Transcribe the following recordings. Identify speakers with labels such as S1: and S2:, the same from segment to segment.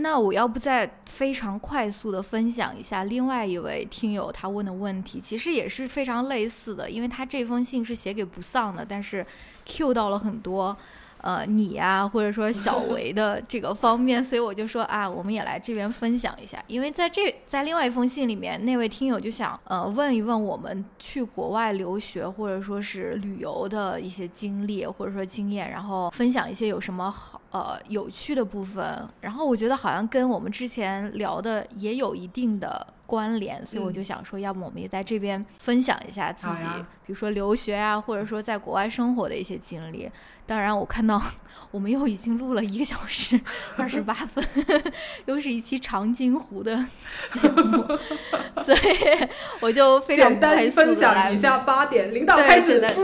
S1: 那我要不再非常快速的分享一下另外一位听友他问的问题，其实也是非常类似的，因为他这封信是写给不丧的，但是 Q 到了很多。呃，你呀，或者说小 维的这个方面，所以我就说啊，我们也来这边分享一下。因为在这在另外一封信里面，那位听友就想呃问一问我们去国外留学或者说是旅游的一些经历或者说经验，然后分享一些有什么好呃有趣的部分。然后我觉得好像跟我们之前聊的也有一定的。关联，所以我就想说，要不我们也在这边分享一下自己，比如说留学啊，或者说在国外生活的一些经历。当然，我看到我们又已经录了一个小时二十八分，又是一期长津湖的节目，所以我就非常快速
S2: 的来一下八点，领导开始。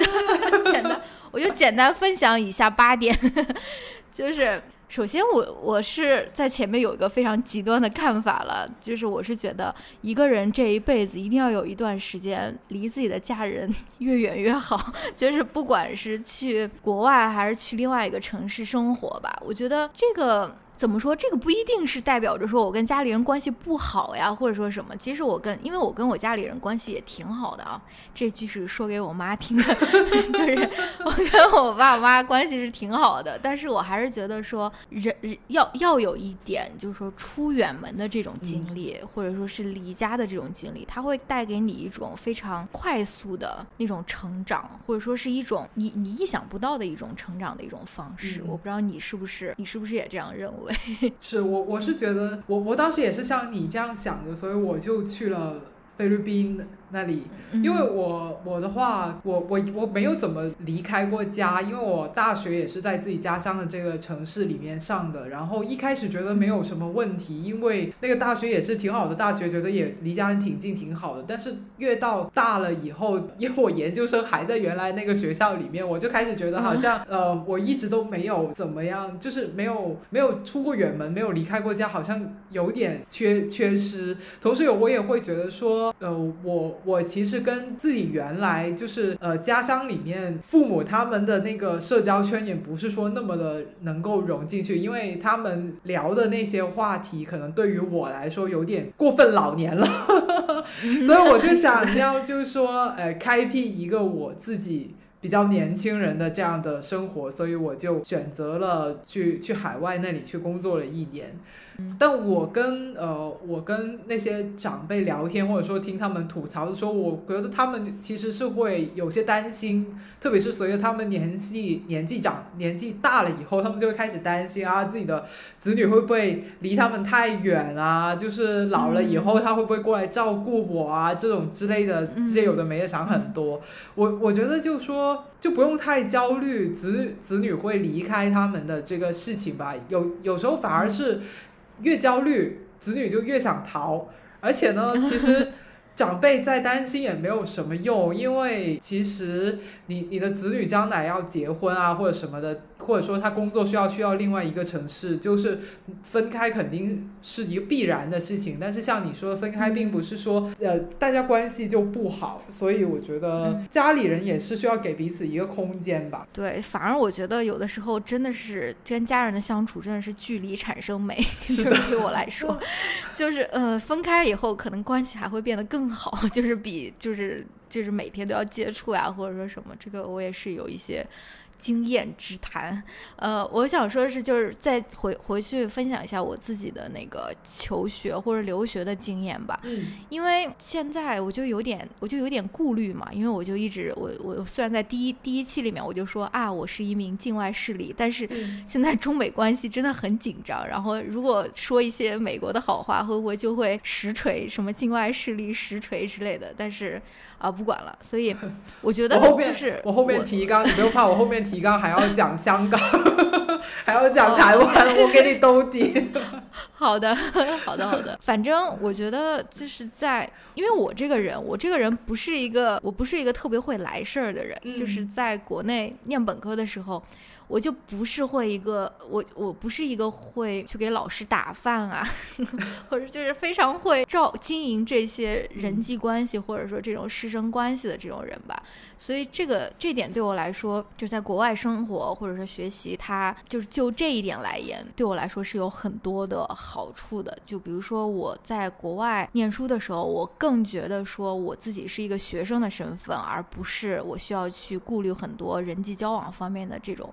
S1: 简单，我就简单分享以下八点，就是。首先，我我是在前面有一个非常极端的看法了，就是我是觉得一个人这一辈子一定要有一段时间离自己的家人越远越好，就是不管是去国外还是去另外一个城市生活吧，我觉得这个。怎么说？这个不一定是代表着说我跟家里人关系不好呀，或者说什么。其实我跟，因为我跟我家里人关系也挺好的啊。这句是说给我妈听的，就是我跟我爸我妈关系是挺好的。但是我还是觉得说，人要要有一点，就是说出远门的这种经历，或者说是离家的这种经历，它会带给你一种非常快速的那种成长，或者说是一种你你意想不到的一种成长的一种方式。我不知道你是不是你是不是也这样认为？
S2: 是我，我是觉得，我我当时也是像你这样想的，所以我就去了菲律宾。那里，因为我我的话，我我我没有怎么离开过家，因为我大学也是在自己家乡的这个城市里面上的。然后一开始觉得没有什么问题，因为那个大学也是挺好的大学，觉得也离家人挺近，挺好的。但是越到大了以后，因为我研究生还在原来那个学校里面，我就开始觉得好像呃，我一直都没有怎么样，就是没有没有出过远门，没有离开过家，好像有点缺缺失。同时有，我也会觉得说，呃，我。我其实跟自己原来就是呃家乡里面父母他们的那个社交圈也不是说那么的能够融进去，因为他们聊的那些话题可能对于我来说有点过分老年了，所以我就想要就是说呃开辟一个我自己比较年轻人的这样的生活，所以我就选择了去去海外那里去工作了一年。但我跟呃，我跟那些长辈聊天，或者说听他们吐槽的时候，我觉得他们其实是会有些担心，特别是随着他们年纪年纪长年纪大了以后，他们就会开始担心啊，自己的子女会不会离他们太远啊？就是老了以后他会不会过来照顾我啊？这种之类的这些有的没的想很多。我我觉得就说就不用太焦虑子子女会离开他们的这个事情吧。有有时候反而是。越焦虑，子女就越想逃，而且呢，其实。长辈再担心也没有什么用，因为其实你你的子女将来要结婚啊，或者什么的，或者说他工作需要需要另外一个城市，就是分开肯定是一个必然的事情。但是像你说的分开，并不是说呃大家关系就不好，所以我觉得家里人也是需要给彼此一个空间吧。
S1: 对，反而我觉得有的时候真的是跟家人的相处真的是距离产生美，就是对我来说，就是呃分开以后可能关系还会变得更。好，就是比就是就是每天都要接触啊，或者说什么，这个我也是有一些。经验之谈，呃，我想说的是，就是再回回去分享一下我自己的那个求学或者留学的经验吧。
S2: 嗯，
S1: 因为现在我就有点，我就有点顾虑嘛，因为我就一直，我我虽然在第一第一期里面我就说啊，我是一名境外势力，但是现在中美关系真的很紧张，然后如果说一些美国的好话，会不会就会实锤什么境外势力实锤之类的？但是。啊，不管了，所以 我觉得就是
S2: 我后面提纲，你不用怕，我后面提纲还要讲香港，还要讲台湾，我给你兜底。
S1: 好的，好的，好的。反正我觉得就是在，因为我这个人，我这个人不是一个，我不是一个特别会来事儿的人。就是在国内念本科的时候，我就不是会一个我我不是一个会去给老师打饭啊，或者就是非常会照经营这些人际关系或者说这种师生关系的这种人吧。所以这个这点对我来说，就在国外生活或者说学习，它就是就这一点来言，对我来说是有很多的好处的。就比如说我在国外念书的时候，我更觉得说我自己是一个学生的身份，而不是我需要去顾虑很多人际交往方面的这种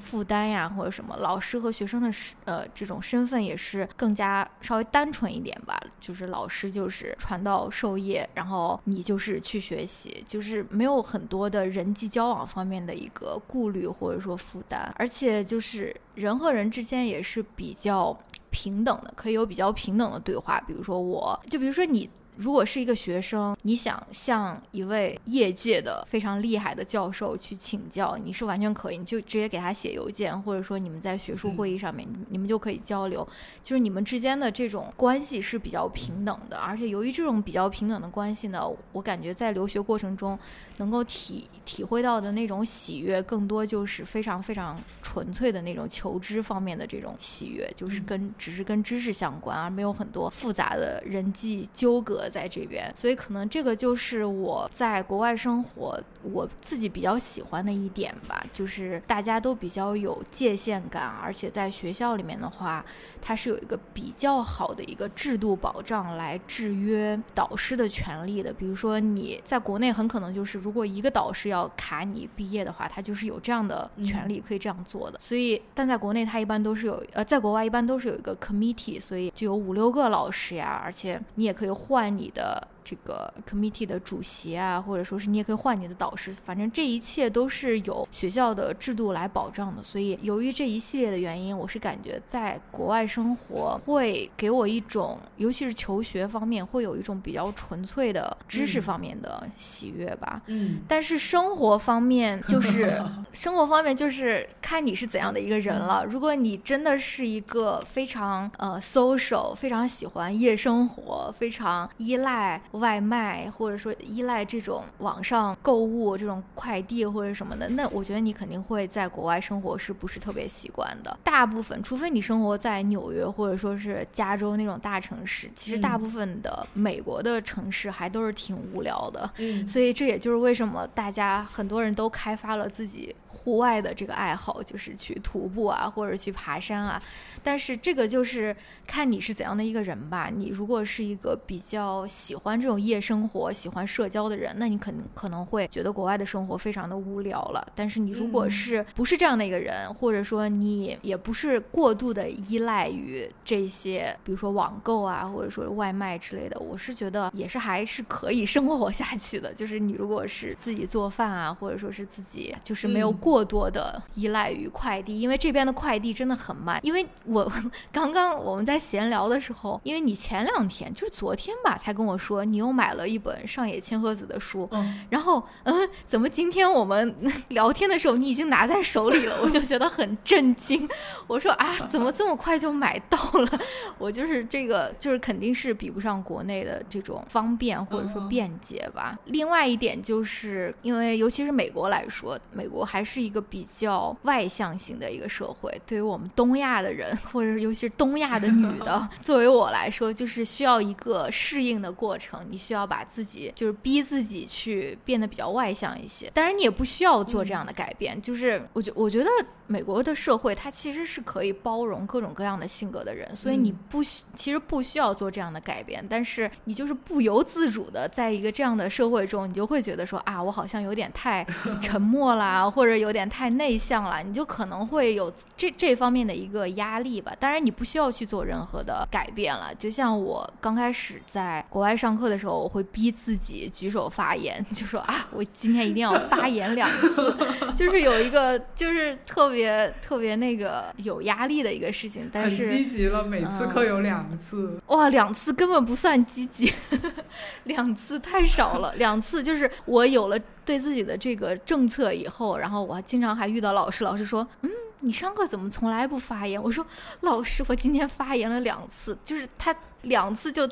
S1: 负担呀或者什么。老师和学生的呃这种身份也是更加稍微单纯一点吧，就是老师就是传道授业，然后你就是去学习，就是没有很。多的人际交往方面的一个顾虑或者说负担，而且就是人和人之间也是比较平等的，可以有比较平等的对话。比如说，我就比如说你。如果是一个学生，你想向一位业界的非常厉害的教授去请教，你是完全可以，你就直接给他写邮件，或者说你们在学术会议上面，你们就可以交流，就是你们之间的这种关系是比较平等的。而且由于这种比较平等的关系呢，我感觉在留学过程中能够体体会到的那种喜悦，更多就是非常非常纯粹的那种求知方面的这种喜悦，就是跟只是跟知识相关，而没有很多复杂的人际纠葛。在这边，所以可能这个就是我在国外生活我自己比较喜欢的一点吧，就是大家都比较有界限感，而且在学校里面的话，它是有一个比较好的一个制度保障来制约导师的权利的。比如说你在国内很可能就是如果一个导师要卡你毕业的话，他就是有这样的权利可以这样做的。所以，但在国内他一般都是有呃，在国外一般都是有一个 committee，所以就有五六个老师呀，而且你也可以换。你的。这个 committee 的主席啊，或者说是你也可以换你的导师，反正这一切都是有学校的制度来保障的。所以，由于这一系列的原因，我是感觉在国外生活会给我一种，尤其是求学方面，会有一种比较纯粹的知识方面的喜悦吧。
S2: 嗯。
S1: 但是生活方面，就是 生活方面就是看你是怎样的一个人了。如果你真的是一个非常呃 social，非常喜欢夜生活，非常依赖。外卖或者说依赖这种网上购物这种快递或者什么的，那我觉得你肯定会在国外生活是不是特别习惯的？大部分，除非你生活在纽约或者说是加州那种大城市，其实大部分的美国的城市还都是挺无聊的。
S2: 嗯，
S1: 所以这也就是为什么大家很多人都开发了自己。户外的这个爱好就是去徒步啊，或者去爬山啊，但是这个就是看你是怎样的一个人吧。你如果是一个比较喜欢这种夜生活、喜欢社交的人，那你可能可能会觉得国外的生活非常的无聊了。但是你如果是不是这样的一个人，或者说你也不是过度的依赖于这些，比如说网购啊，或者说外卖之类的，我是觉得也是还是可以生活下去的。就是你如果是自己做饭啊，或者说是自己就是没有过。过多的依赖于快递，因为这边的快递真的很慢。因为我 刚刚我们在闲聊的时候，因为你前两天就是昨天吧，才跟我说你又买了一本上野千鹤子的书，然后嗯，怎么今天我们聊天的时候你已经拿在手里了？我就觉得很震惊。我说啊，怎么这么快就买到了？我就是这个，就是肯定是比不上国内的这种方便或者说便捷吧。另外一点就是因为尤其是美国来说，美国还是。一个比较外向型的一个社会，对于我们东亚的人，或者尤其是东亚的女的，作为我来说，就是需要一个适应的过程。你需要把自己，就是逼自己去变得比较外向一些。当然，你也不需要做这样的改变。就是我觉，我觉得。美国的社会，它其实是可以包容各种各样的性格的人，所以你不需其实不需要做这样的改变，但是你就是不由自主的在一个这样的社会中，你就会觉得说啊，我好像有点太沉默啦，或者有点太内向了，你就可能会有这这方面的一个压力吧。当然，你不需要去做任何的改变了。就像我刚开始在国外上课的时候，我会逼自己举手发言，就说啊，我今天一定要发言两次，就是有一个就是特别。特别那个有压力的一个事情，但是
S2: 很积极了。每次课有两次，
S1: 哇，两次根本不算积极，两次太少了。两次就是我有了对自己的这个政策以后，然后我经常还遇到老师，老师说，嗯，你上课怎么从来不发言？我说，老师，我今天发言了两次，就是他两次就。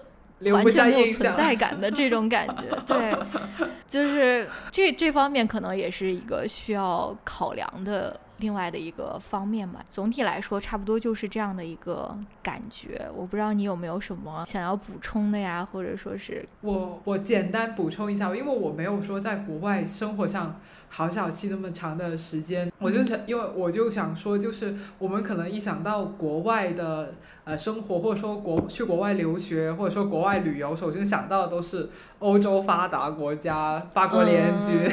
S1: 完全没有存在 感的这种感觉，对，就是这这方面可能也是一个需要考量的另外的一个方面嘛。总体来说，差不多就是这样的一个感觉。我不知道你有没有什么想要补充的呀，或者说是
S2: 我我简单补充一下，因为我没有说在国外生活上。好小气那么长的时间，我就想，因为我就想说，就是我们可能一想到国外的呃生活，或者说国去国外留学，或者说国外旅游，首先想到的都是欧洲发达国家，法国联军，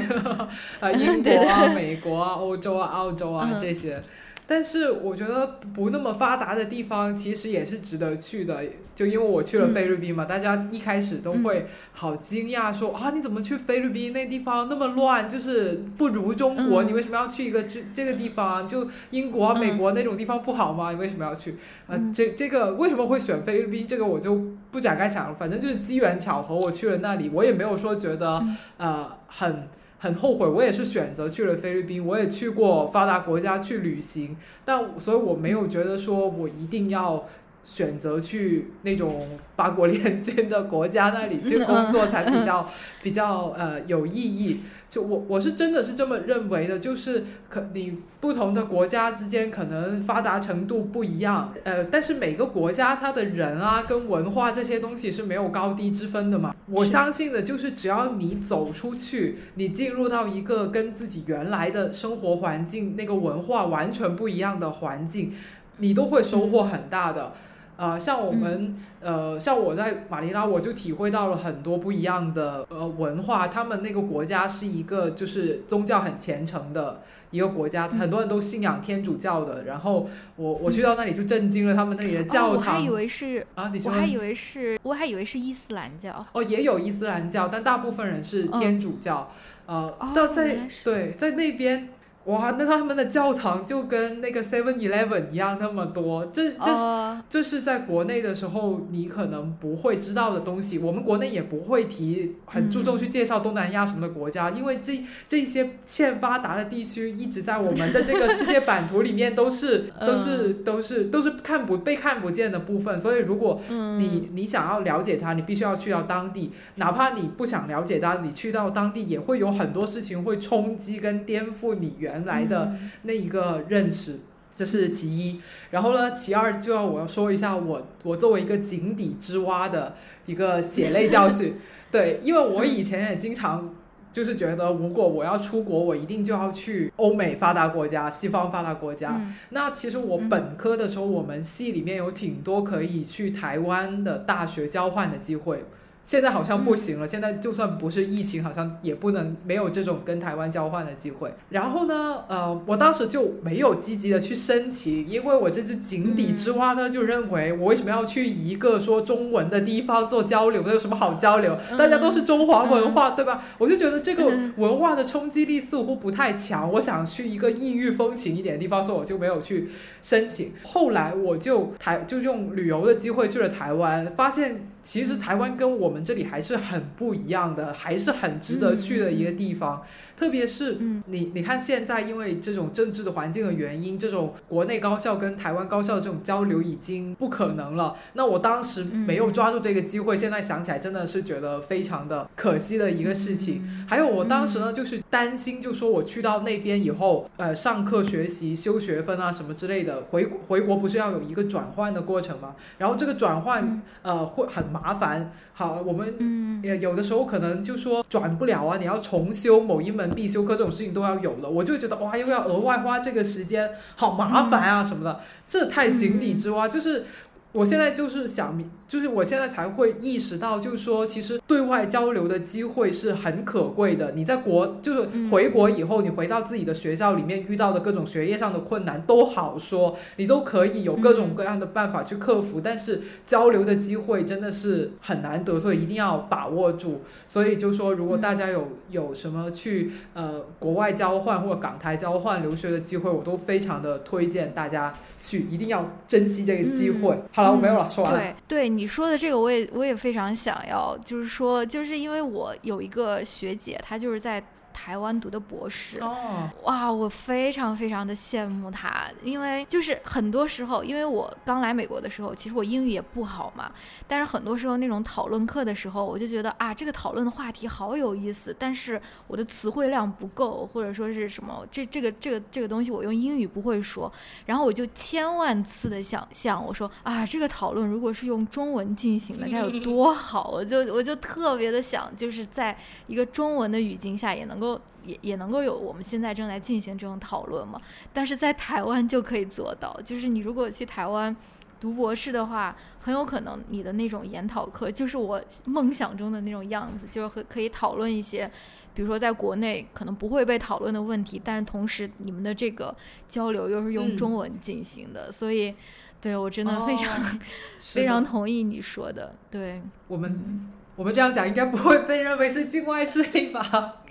S2: 啊 英 国啊、美国啊、欧洲啊、澳洲啊这些。但是我觉得不那么发达的地方其实也是值得去的，就因为我去了菲律宾嘛，大家一开始都会好惊讶说啊你怎么去菲律宾那地方那么乱，就是不如中国，你为什么要去一个这这个地方？就英国、美国那种地方不好吗？你为什么要去？啊，这这个为什么会选菲律宾？这个我就不展开讲了，反正就是机缘巧合，我去了那里，我也没有说觉得呃很。很后悔，我也是选择去了菲律宾，我也去过发达国家去旅行，但所以我没有觉得说我一定要选择去那种八国联军的国家那里去工作才比较比较呃有意义。就我我是真的是这么认为的，就是可你不同的国家之间可能发达程度不一样，呃，但是每个国家它的人啊跟文化这些东西是没有高低之分的嘛。我相信的就是只要你走出去，你进入到一个跟自己原来的生活环境、那个文化完全不一样的环境，你都会收获很大的。呃，像我们，呃，像我在马尼拉，我就体会到了很多不一样的呃文化。他们那个国家是一个就是宗教很虔诚的一个国家，很多人都信仰天主教的。然后我我去到那里就震惊了，他们那里的教堂，我
S1: 还以为是
S2: 啊，你
S1: 我还以为是，我还以为是伊斯兰教。
S2: 哦，也有伊斯兰教，但大部分人是天主教。呃，到在对在那边。哇，那他们的教堂就跟那个 Seven Eleven 一样那么多，这这是这是在国内的时候你可能不会知道的东西。我们国内也不会提很注重去介绍东南亚什么的国家，因为这这些欠发达的地区一直在我们的这个世界版图里面都是 都是都是都是看不被看不见的部分。所以如果你你想要了解它，你必须要去到当地，哪怕你不想了解它，你去到当地也会有很多事情会冲击跟颠覆你原。原来的那一个认识，这是其一。然后呢，其二就要我要说一下我我作为一个井底之蛙的一个血泪教训。对，因为我以前也经常就是觉得，如果我要出国，我一定就要去欧美发达国家、西方发达国家。那其实我本科的时候，我们系里面有挺多可以去台湾的大学交换的机会。现在好像不行了，现在就算不是疫情，好像也不能没有这种跟台湾交换的机会。然后呢，呃，我当时就没有积极的去申请，因为我这只井底之蛙呢，就认为我为什么要去一个说中文的地方做交流？那有什么好交流？大家都是中华文化，对吧？我就觉得这个文化的冲击力似乎不太强。我想去一个异域风情一点的地方，所以我就没有去申请。后来我就台就用旅游的机会去了台湾，发现。其实台湾跟我们这里还是很不一样的，还是很值得去的一个地方。特别是你，你看现在因为这种政治的环境的原因，这种国内高校跟台湾高校的这种交流已经不可能了。那我当时没有抓住这个机会，现在想起来真的是觉得非常的可惜的一个事情。还有我当时呢，就是担心，就说我去到那边以后，呃，上课学习、修学分啊什么之类的，回回国不是要有一个转换的过程吗？然后这个转换呃会很麻烦。好，我们也有的时候可能就说转不了啊，你要重修某一门必修课，这种事情都要有了，我就觉得哇，又要额外花这个时间，好麻烦啊什么的，这太井底之蛙，就是我现在就是想。就是我现在才会意识到，就是说，其实对外交流的机会是很可贵的。你在国，就是回国以后，你回到自己的学校里面遇到的各种学业上的困难都好说，你都可以有各种各样的办法去克服。但是交流的机会真的是很难得，所以一定要把握住。所以就说，如果大家有有什么去呃国外交换或者港台交换留学的机会，我都非常的推荐大家去，一定要珍惜这个机会。好了，我没有了，说完了。
S1: 对，对。你说的这个，我也我也非常想要，就是说，就是因为我有一个学姐，她就是在台湾读的博士。
S2: 哦，
S1: 哇，我非常非常的羡慕他，因为就是很多时候，因为我刚来美国的时候，其实我英语也不好嘛，但是很多时候那种讨论课的时候，我就觉得啊，这个讨论的话题好有意思，但是我的词汇量不够，或者说是什么，这这个这个这个东西我用英语不会说，然后我就千万次的想象，我说啊，这个讨论如果是用中文进行的，该有多好，我就我就特别的想，就是在一个中文的语境下也能够。也也能够有我们现在正在进行这种讨论嘛？但是在台湾就可以做到，就是你如果去台湾读博士的话，很有可能你的那种研讨课就是我梦想中的那种样子，就是可可以讨论一些，比如说在国内可能不会被讨论的问题，但是同时你们的这个交流又是用中文进行的，所以对我真的非常 非常同意你说的，对
S2: 我们。我们这样讲应该不会被认为是境外势力吧？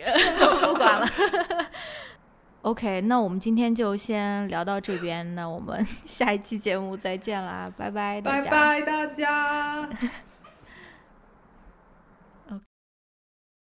S1: 不管了。OK，那我们今天就先聊到这边，那我们 下一期节目再见啦，拜拜，
S2: 拜拜大家。